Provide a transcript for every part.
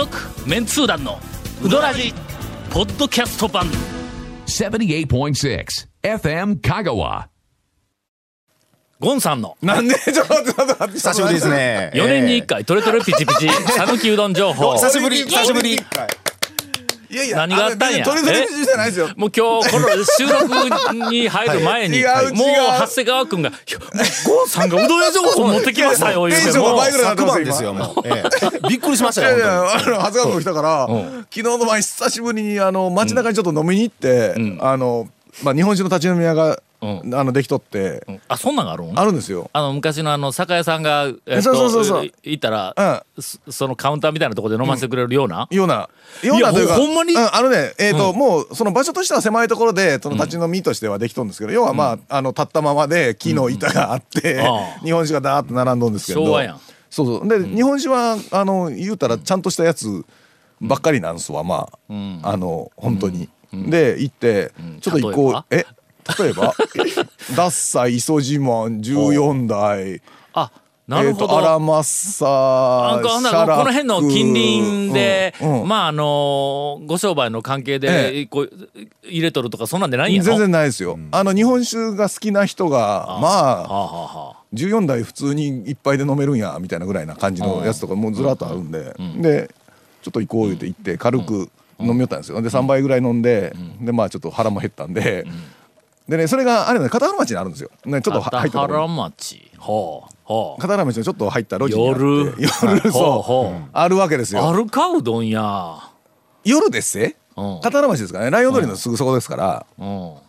続メンツー団のウドラジポッドキャスト版78.6 FM Kagawa. ゴンさんのなんでちょっとちょっと待って久しぶりですね。4年に1回トレトレピチピチ 讃岐うどん情報久しぶり、久しぶり。いやいや何があったんや？取り取りじゃないですよ。もう今日この収録に入る前に、はいもう長谷川君が「いやもうゴンさんがうどん屋情報持ってきましたよ」テンションがもう倍ぐらいですよ、もう。ええ。びっくりしましたよ、いやいや本あの長谷川君来たから昨日の晩久しぶりにあの街中にちょっと飲みに行って、あのまあ日本酒の立ち飲み屋が、うん。あのできとって、あそんなんがあるん？あるんですよ。あの昔のあの酒屋さんが、えっと、そうそうそうそう。行ったら、そそのカウンターみたいなところで飲ませてくれるような、ような、ようなというか、ほほんまに？うんあのね、えっ、と、もう、その場所としては狭いところで、その立ち飲みとしてはできとるんですけど、要はまあ、あの、立ったままで木の板があって、日本酒がダーッと並んどんですけど。昭和やん。そうそう。で、日本酒は、あの、言うたら、ちゃんとしたやつばっかりなんすわ、まあ、あの、本当に。で、行って、ちょっと行こう。え？例えば ダッサイイソジマン14代。あなるほど、えーとアラマッサこの辺の近隣で、うんうん。まああのご商売の関係で、えこう入れとるとかそんなんでないんやろ全然ないですよ、あの日本酒が好きな人がまはああはあはあ。14台普通にいっぱいで飲めるんやみたいなぐらいな感じのやつとかもうずらっとあるんで、でちょっと行こう言って行って軽く飲みよったんですよ。で3杯ぐらい飲んで、でまあちょっと腹も減ったんで、でねそれがあれね片原町にあるんですよ、ね、ちょっと入ったところ原町。ほうほう。片原町のちょっと入った路地にあって夜。夜そう。あるわけですあよ。るかうどんや。夜ですせ？うん。片原町ですからね。ライオン通りのすぐそこですから、うん。も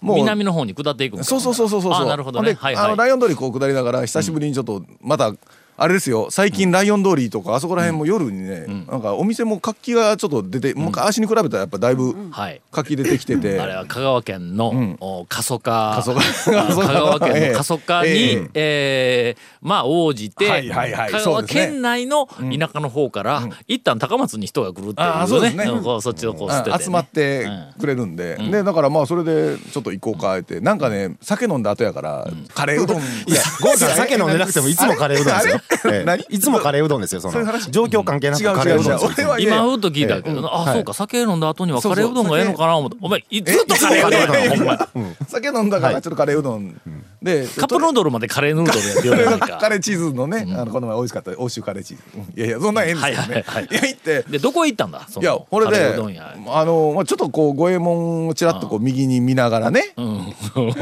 う。南の方に下っていくそうそうそうそうそう。あなるほどね。ではいはい。あのライオン通りこう下りながら久しぶりにちょっとまた、あれですよ。最近ライオン通りとかあそこら辺も夜にね、なんかお店も活気がちょっと出て、昔に比べたらやっぱだいぶはい。活気出てきてて、あれは香川県の、過疎化。過疎化。あ 香川県の過疎化に、ええ。えーまあ応じて、はいはいはい。香川県内の田舎の方から、一旦高松に人が来るってあいうね。そうですね。そっちをこう捨てて、集まってくれるんで、でだからまあそれでちょっと行こうかって。なんかね酒飲んだ後やから、カレーうどん。いいや、ゴーさん酒飲んでなくてもいつもカレーうどんですよ。ええ。何？いつもカレーうどんですよ、その。状況関係なく違うカレーうどん。違う違う。ですよ。俺はいやいや今ふっと聞いたけど、あ、はい。そうか酒飲んだ後にはカレーうどんがええのかな思ってお前いずっとカレーうどんやなほんま。酒飲んだからちょっとカレーうどん、でカップヌードルまでカレーヌードルやって カレーチーズのね、あのこの前美味しかった欧州カレーチーズ、うん。いやいやそんなんええんですよね、はいはいはい。いや行って。でどこへ行ったんだ？そのいやこれカレーでうどん屋。あの、まあ、ちょっとこう五右衛門をちらっとこう右に見ながらね、うん。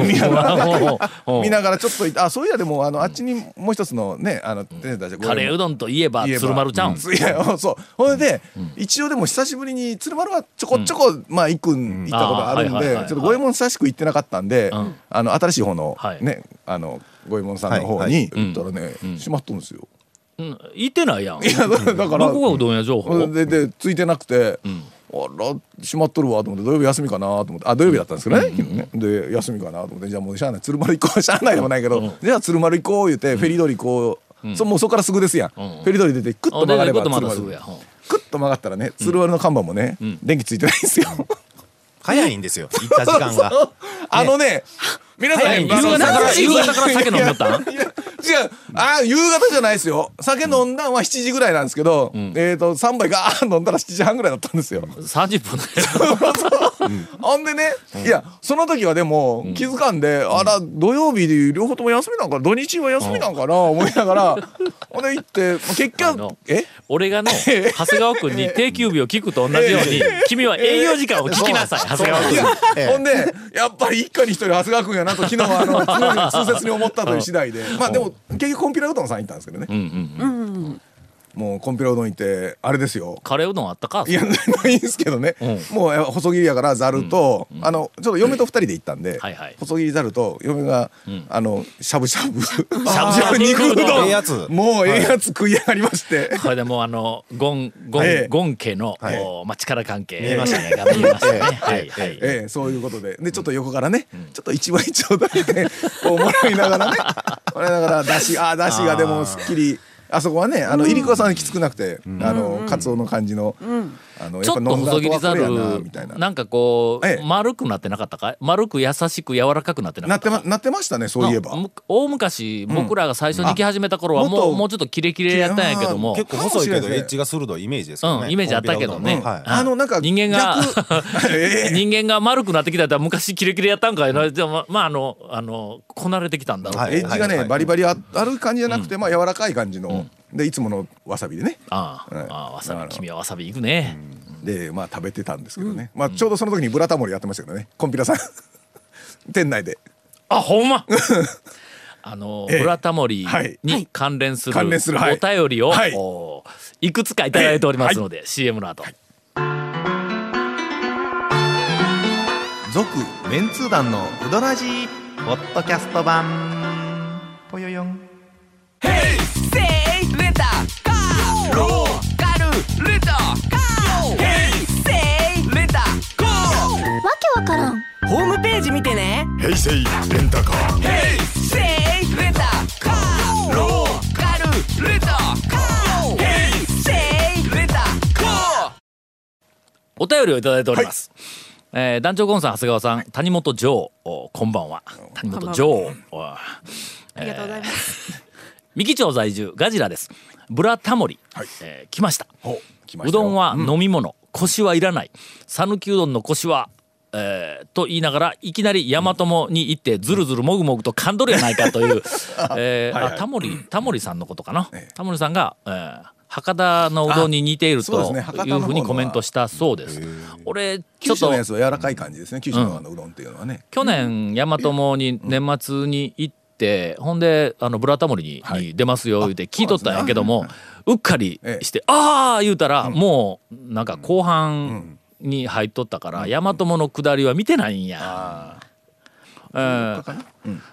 見ながらちょっと行ってあそういやでもあのあっちにもう一つのねあの店主たちカレーうどんといえば鶴丸ちゃん、いやそう。ほいで、一応でも久しぶりに鶴丸はちょこちょこ、まあ行くん行ったことあるんで、ちょっと五右衛門久しく行ってなかったんで、うん。あの新しい方の、はい。ねあの五右衛門さんの方はいに行ったらね、閉まっとるんですよ。うん、行ってないやん。いやだだからどこがうどん屋情報。ででついてなくて、あら閉まっとるわと思って土曜日休みかなと思ってあ土曜日だったんですけどね,、で休みかなと思ってじゃあもうしゃあない。鶴丸行こう。しゃあないでもないけど、じゃあ鶴丸行こう言ってフェリー通り行こう、そもうそこからすぐですやん、フェリー通り出てクッと曲がれば鶴丸クッと曲がったらね鶴丸の看板もね、電気ついてないんですよ。早いんですよ、行った時間が。あのね皆さん夕方から酒夕方から酒飲みよったん？いや違う。あ夕方じゃないですよ。酒飲んだんは7時ぐらいなんですけど、えっ、と3杯ガーン飲んだら7時半ぐらいだったんですよ。30分ほん。でね、いやその時はでも気づかんで、あら土曜日で両方とも休みなんかな土日は休みなんかな思いながらほんで行ってまあ 結局え？俺がの 長谷川君に定休日を聞くと同じように君は営業時間を聞きなさい長谷川君ほんでやっぱり一家に一人長谷川君やなと昨日はあの常に痛切に思ったという次第で。まあでも結局コンピラうどんさん行ったんですけどね、うんうんもうコンピラうどん行ってあれですよ。カレーうどんあったか？いやないんですけどね、もうや細切りやからざると、あのちょっと嫁と二人で行ったんで、はいはい。細切りざると嫁が、あのしゃぶしゃぶ。し しゃぶしゃぶ肉うどん。ええやつ。もうええやつ食い上がりまして、これでもうあのゴンゴン、ええ。ゴン家の、はい。おまあ、力関係。見えましたね。が見えましたね。ええ。はいええ。はい。ええそういうことで。でちょっと横からね、ちょっと一枚ちょうだいでこうもらいながらね。もらいながらだしあーだしがでもすっきりあそこはねあの入り子さんきつくなくて、あのカツオの感じの、あのちょっと細切りざるみたいな。なんかこう、ええ。丸くなってなかったかい？丸く優しく柔らかくなってなかなってったかまなってましたねそういえば。大昔、僕らが最初に行き始めた頃はあもうもうちょっとキレキレやったんやけども結構細いけどエッジが鋭いイメージですけどね。うんイメージあったけどね、はい。あのなんか人間が ええ。人間が丸くなってきたら昔キレキレやったんかいな。でもままああのあのこなれてきたんだろうと、はい。エッジがね、バリバリあある感じじゃなくて、まあ柔らかい感じの、でいつものわさびでね。ああ、はい。ああわさび君はわさびいくね、でまあ食べてたんですけどね、まあちょうどその時にブラタモリやってましたけどね。コンピラさん。店内で。あほんま？あの、ええ。ブラタモリはい。に関連する関連するはい。お便りを、はい。おい。くつかいただいておりますので、CM の後、続メンツー団のウドラジーポッドキャスト版。ぽよよんわからん。ホームページ見てね。平成レンタカー。せいレンタカー。ローカルレンタカー。ヘイセイレンタカー。お便りをいただいております、えー団長ゴンさん長谷川さん谷本城。おこんばんは。谷本城。おありがとうございます、三木町在住ガジラです。ブラタモリ、はい。えー来ました。うどんは飲み物、腰はいらない。讃岐うどんの腰はえーと言いながらいきなり大和もに行ってずるずるもぐもぐと噛んどるやないかという、えーはいはい。あタモリタモリさんのことかな、ええ。タモリさんが、えー博多のうどんに似ているというふうにコメントしたそうです。俺ちょっと柔らかい感じですね。九州のうどんっていうのはね、去年大和もに年末に行ってほんであのブラタモリに,、はい。に出ますよ言うて聞いとったんやけどもうっかりええして「ああ!」言うたら、もうなんか後半に入っとったから、大和もの下りは見てないんや。えー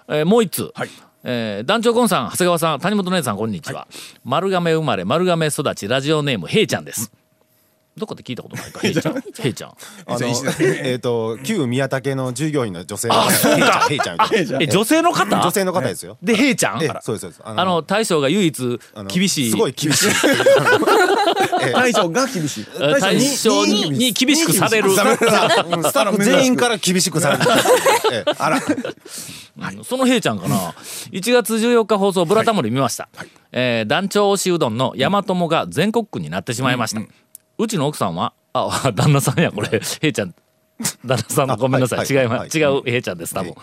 えーもう一通、はい。えー団長ゴンさん長谷川さん谷本姉さんこんにちは、丸亀生まれ丸亀育ちラジオネームへいちゃんです、どこで聞いたことないか へいちゃん。へいちゃん。あのえっと旧宮武の従業員の女性のヘイちゃんヘイちゃんえ女性の方？女性の方ですよ。でへいちゃんえそうですそうです。ああの大将が唯一あの厳しい。すごい厳しい。ええ大将が厳しい。え大将にに厳しくされる。スタッフ全員から厳しくされる。ええあら。うんそのへいちゃんかな。1月14日放送「ブラタモリ」見ました、えー団長推しうどんの大和もが全国区になってしまいました、うちの奥さんは？あ 旦那さんやこれ。へいちゃん。旦那さんのごめんなさい、はい違いま、はい違うへいちゃんです多分、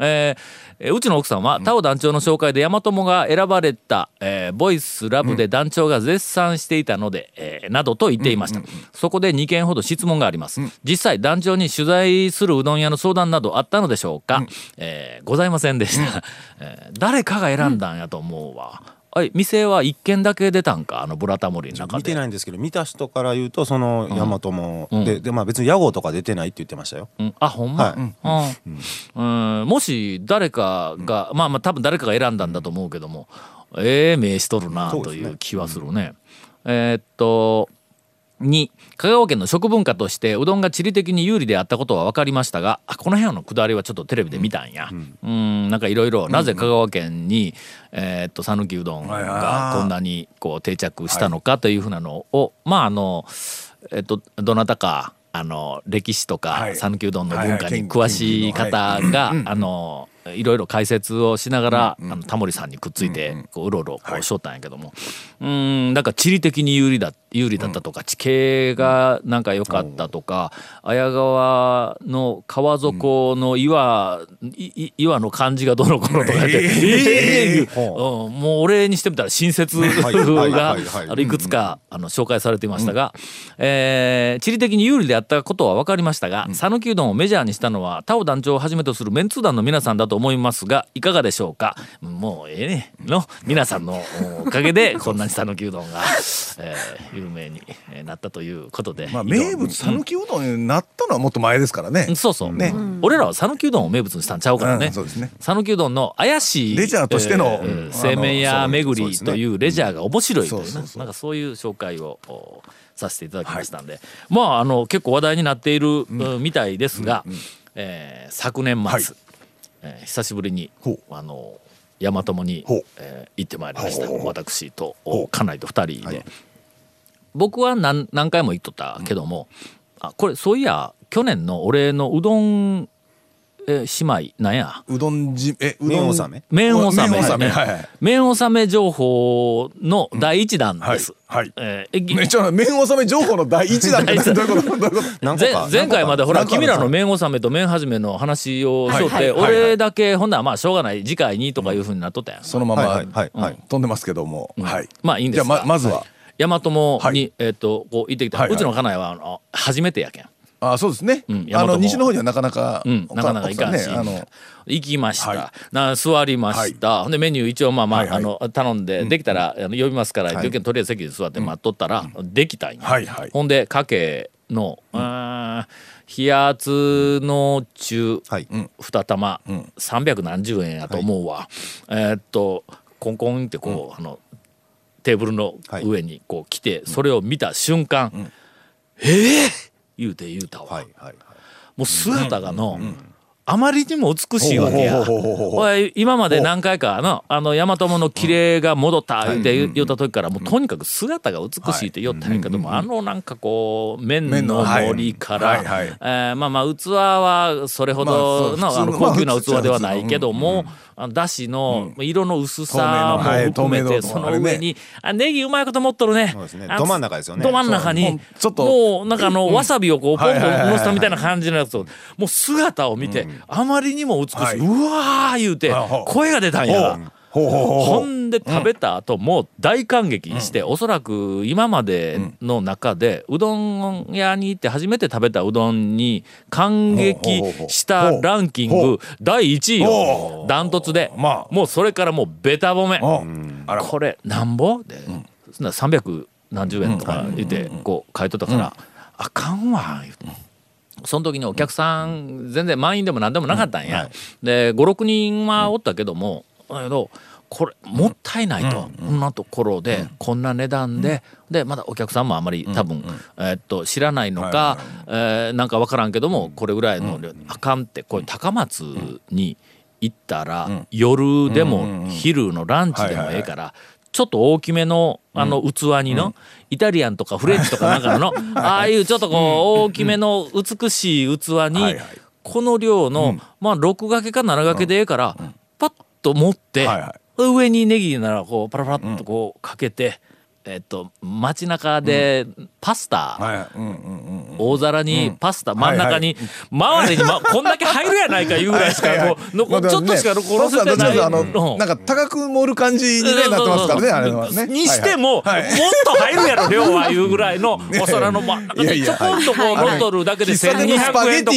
えーえーうちの奥さんは、タオ団長の紹介で大和もが選ばれた、えーボイスラブで団長が絶賛していたので、えーなどと言っていました、そこで2件ほど質問があります、実際団長に取材するうどん屋の相談などあったのでしょうか、えーございませんでした、えー誰かが選んだんやと思うわ、はい店は1軒だけ出たんか？あのブラタモリの中見てでないんですけど見た人から言うとその大和もうんででまあ別に屋号とか出てないって言ってましたよ。うん、あほんま、はい。うん。うん。もし誰かが、まあまあ多分誰かが選んだんだと思うけどもええ名しとるなという気はするね。えーっと2香川県の食文化としてうどんが地理的に有利であったことは分かりましたがあこの辺のくだりはちょっとテレビで見たんや。うん。なんかいろいろなぜ香川県にえーっと讃岐うどんがこんなにこう定着したのかというふうなのをまああのえっとどなたかあの歴史とかはい。讃岐うどんの文化はいはい。に詳しい方がはいあのいろいろ解説をしながら、あのタモリさんにくっついてこううろうろこうしょったんやけども、うんなんか地理的に有利だ有利だったとか、地形がなんか良かったとか、綾川の川底の岩、いい岩の感じがどの頃とか言って、ええほう。んもう俺にしてみたら親切はいはいがはい。くつかあの紹介されていましたが、えー地理的に有利であったことは分かりましたが讃岐、うどんをメジャーにしたのはタオ団長をはじめとするメンツー団の皆さんだと思いますがいかがでしょうか？もうええねの皆さんのおかげで こんなに讃岐うどんが、えー有名にえーなったということで、まあ名物讃岐うどんになったのはもっと前ですからね。うんそうそう、ね。俺らは讃岐うどんを名物にしたんちゃうからね、うんそうですね。讃岐うどんの怪しいレジャーとしてのえーうん。製麺屋巡りというレジャーが面白いというなんかそういう紹介をおさせていただきましたんで、まああの結構話題になっている、うん。みたいですが、えー昨年末、はいえー久しぶりにあの大和もにえー行ってまいりました。私と家内と二人で、僕は何何回も言っとったけども、あこれそういや去年の俺のうどん、えー姉妹なんや？うどんじえうどん。麺納め？麺納め。麺納め。はいはい麺納め情報の第一弾です。はい。はい。えーめっちゃ麺納め情報の第一弾って第一 どういうこと？どういうこと？前前回までほら君らの麺納めと麺始めの話をしとって、はいはい。はいはい俺だけほんならまあしょうがない次回にとかいうふうになっとったやん。そのまま、はいはい。はいはい。飛んでますけども、はい。まあいいんですじゃあがままずは、大和もに、はい。えっ、とこう行ってきた、はいはい。うちの家内はあの初めてやけん。あそうですね、うんあの西の方にはなかなか、うん、なかなかいかんし、ねあの行きました、はい。な座りました、ほんでメニュー一応まあまあ,、はいはい。あの頼んで、できたらあの呼びますから、はい。とりあえず席で座って待っとったら、できたんや、はいはい。ほんでかけの、うーん冷圧の中、はい。二玉、三百何十円やと思うわ、えーっとコンコンってこう、あのテーブルの上にこう来て、それを見た瞬間、ええ言うて言うたわ、はいはいもう姿がの、あまりにも美しいわけや。今まで何回かのあの大和友の綺麗が戻ったって言言った時からもうとにかく姿が美しいって言ったんやけどもあのなんかこう麺の盛りからはいはい。はいえーまあまあ器はそれほどの高級なまあ器ではないけどもだしの色の薄さも含めてその上にあネギうまいこと持っとるね。ど真ん中ですよね。ど真ん中にちょっと。もうなんかあのわさびをこうポンポンはいはいはいはい。乗せたみたいな感じのやつをもう姿を見てあまりにも美しはい。いうわー言うて声が出たんや。ほうほうほうほほうんで食べた後もう大感激して、おそらく今までの中でうどん屋に行って初めて食べたうどんに感激したランキング第1位よダントツで、まあ。もうそれからもうベタ褒め。これなんぼ？で、そんな300何十円とか言ってこう書いとったから、あかんわ言うて。その時にお客さん全然満員でも何でもなかったんや、で56人はおったけども、だけどこれもったいないと、こんなところで、こんな値段で、でまだお客さんもあまり多分、えーっと知らないのか、えーなんか分からんけどもこれぐらいの量、あかんってこれ高松に行ったら、夜でも昼のランチでもええから。ちょっと大きめのあの器にの、イタリアンとかフレンチとかなんかの ああいうちょっとこう大きめの美しい器にこの量のまあ6掛けか7掛けでええからと持ってはいはい。上にネギならこうパラパラっとこうかけてえっと街中でパスタ。大皿にパスタ。真ん中に周りにま こんだけ入るやないかいうぐらいしかもうちょっとしかね残らせてパスタどっちかといあ。のなんか高く盛る感じにねなってますからねあれはね。にしても、もっと入るやろ量はいうぐらいの お皿の真ん中にちょこんとこう乗っとるだけで喫茶店のスパ1200円とか。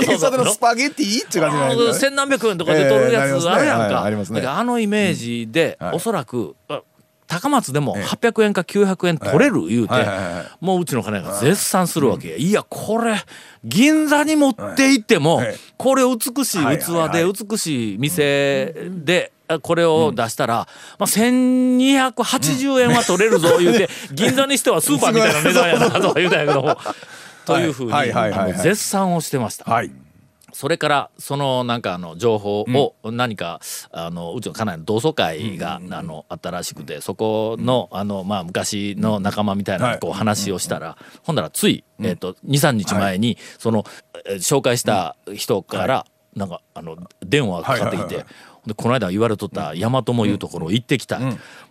喫茶店のスパゲッティ っていう感じじゃ円とかで取るやつあるやんか。あのイメージで、はい。おそらくあ高松でも800円か900円取れる言うてもううちの金が絶賛するわけ。や。いやこれ銀座に持って行ってもはい。これ美しいはい器で美しい店であこれを出したらまあ1280円は取れるぞ言うて銀座にしてはスーパーみたいな値段やなとか言うたんやけども。というふうに絶賛をしてました。はいそれからそのなんかあの情報を何か、あのうちの家内の同窓会が、あのあったらしくてそこのあの、まあ、昔の仲間みたいなこう話をしたら、ほんならつい、えー、と23日前に、その、えー紹介した人から、なんかあの電話がかかってきて。はいはいはいでこの間言われとった大和もいうところ行ってきた、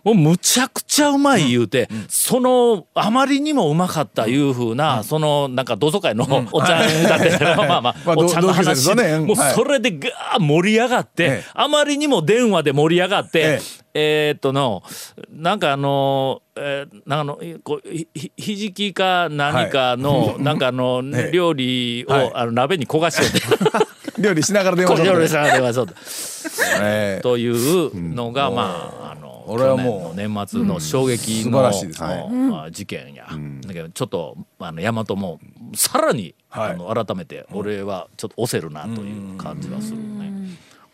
もうむちゃくちゃうまい言うて、そのあまりにもうまかったいうふうな、そのなんか同窓会のおっちゃんだって、まあまあ、まあおっちゃんの話、よね。うん。もうそれでガー盛り上がって、ええ。あまりにも電話で盛り上がって、ええ。ーっとのなんかあの、えー、なんかあのこうひひひじきか何かの、なんかあの、ええ。料理を、はい。あの鍋に焦がしてて料理しながら電話料理しながら電話しとって。ええ。というのが、まああの俺はもう去年の年末の衝撃素の,、晴らしいですね。まあ事件や、だけどちょっとあの大和もさらに、はい。あの改めて俺はちょっと押せるなという感じはするね。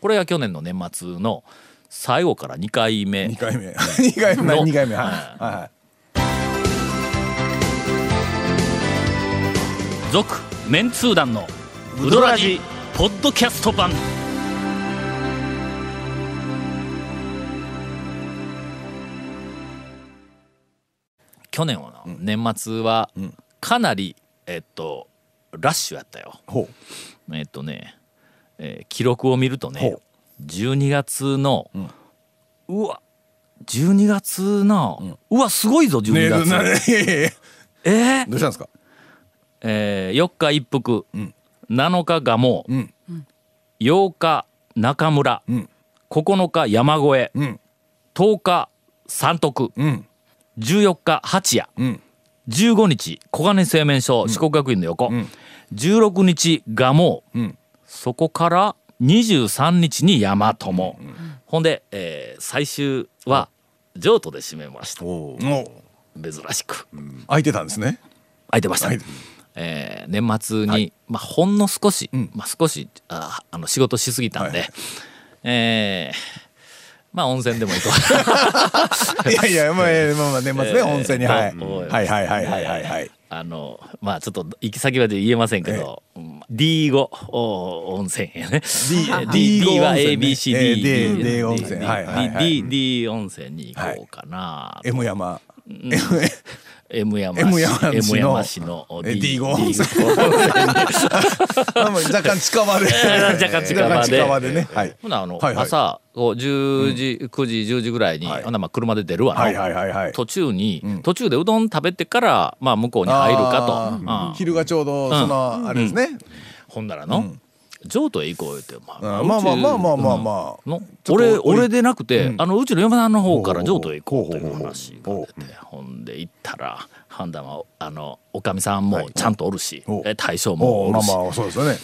これが去年の年末の最後から2回目。二回目。二回目。の。二回目。はい。はい。はい。続メンツー団のウドラジポッドキャスト版。去去年はな、年末はかなり、えっとラッシュやったよ。ほえっとね、えー記録を見るとねほ12月の、うわ12月の、うわすごいぞうね12月、な。ねいやいやいや。えー？どうしたんですか？えー4日一服、7日蒲生、ん。8日中村、ん。9日山越え、ん。10日三徳、ん。14日八谷、ん。15日小金製麺所、四国学院の横、16日蒲生、ん。そこから23日に大和も、ほんで、えー最終は譲渡で締めました。お珍しく。空いてたんですね。空いてました、空いてえー年末に、まあ、ほんの少し、まあ、少しああの仕事しすぎたんで、はい。えーまあ温泉でもいいといやいやまあえーまあまあ年末ね温泉にはい。はいはいはいはいはいはい。あのまあちょっと行き先まで言えませんけど、うん D5 お温泉やね。D D, は ABCD、えー D- D, D 温泉。D, D 温泉に行こうかな、M 山 M 山 M 山市の。M 山市の。え D, D5 温 D5 泉あもう 若干近場で。若干近場で。ね。はい。ほなあの、朝こう10時、9時10時ぐらいに、はい。ほなまあ車で出るわ途中に、途中でうどん食べてから、まあ、向こうに入るかと、昼がちょうどそのあれですね。ほんならの、譲渡へ行こう言って、まうんまあまあまあまあまあ。まあの？俺俺でなくて、あのうちの嫁さんの方から譲渡へ行こうという話が出てほんで行ったら判断はあのおかみさんもちゃんとおるし、ほう。え大将おもおるし、まあまあそうですよね。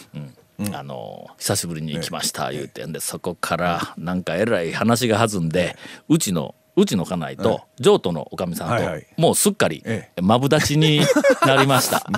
あの久しぶりに来ました言うて。んでそこからなんかえらい話が弾んでうちのうちの家内と譲渡のおかみさんともうすっかりえマブダチになりました。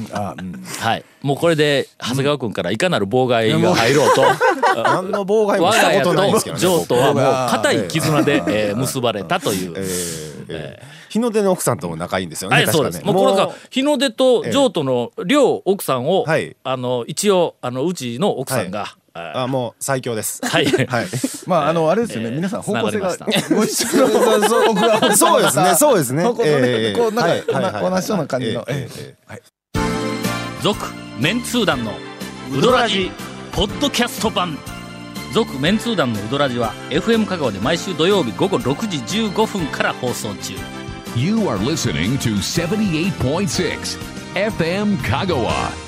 はい、もうこれで長谷川君からいかなる妨害が入ろうと、何の妨害もしたことないんですけとどね。譲渡はもう固い絆で、えー結ばれたという。えーえー日の出の奥さんとも仲いいんですよね。はい、そうです。もうこれが日の出と譲渡の両奥さんを、はい。あの一応あのうちの奥さんが、ああもう最強です。はい、はい。まああのあれですよね。えー皆さん方向性がご一緒のそうですね。そうですね。こうなんはいはいはいか同じような感じの。続メンツー団のウドラジポッドキャスト版。続メンツー団のウドラジは FM 香川で毎週土曜日午後6時15分から放送中。You are listening to 78.6 FM Kagawa.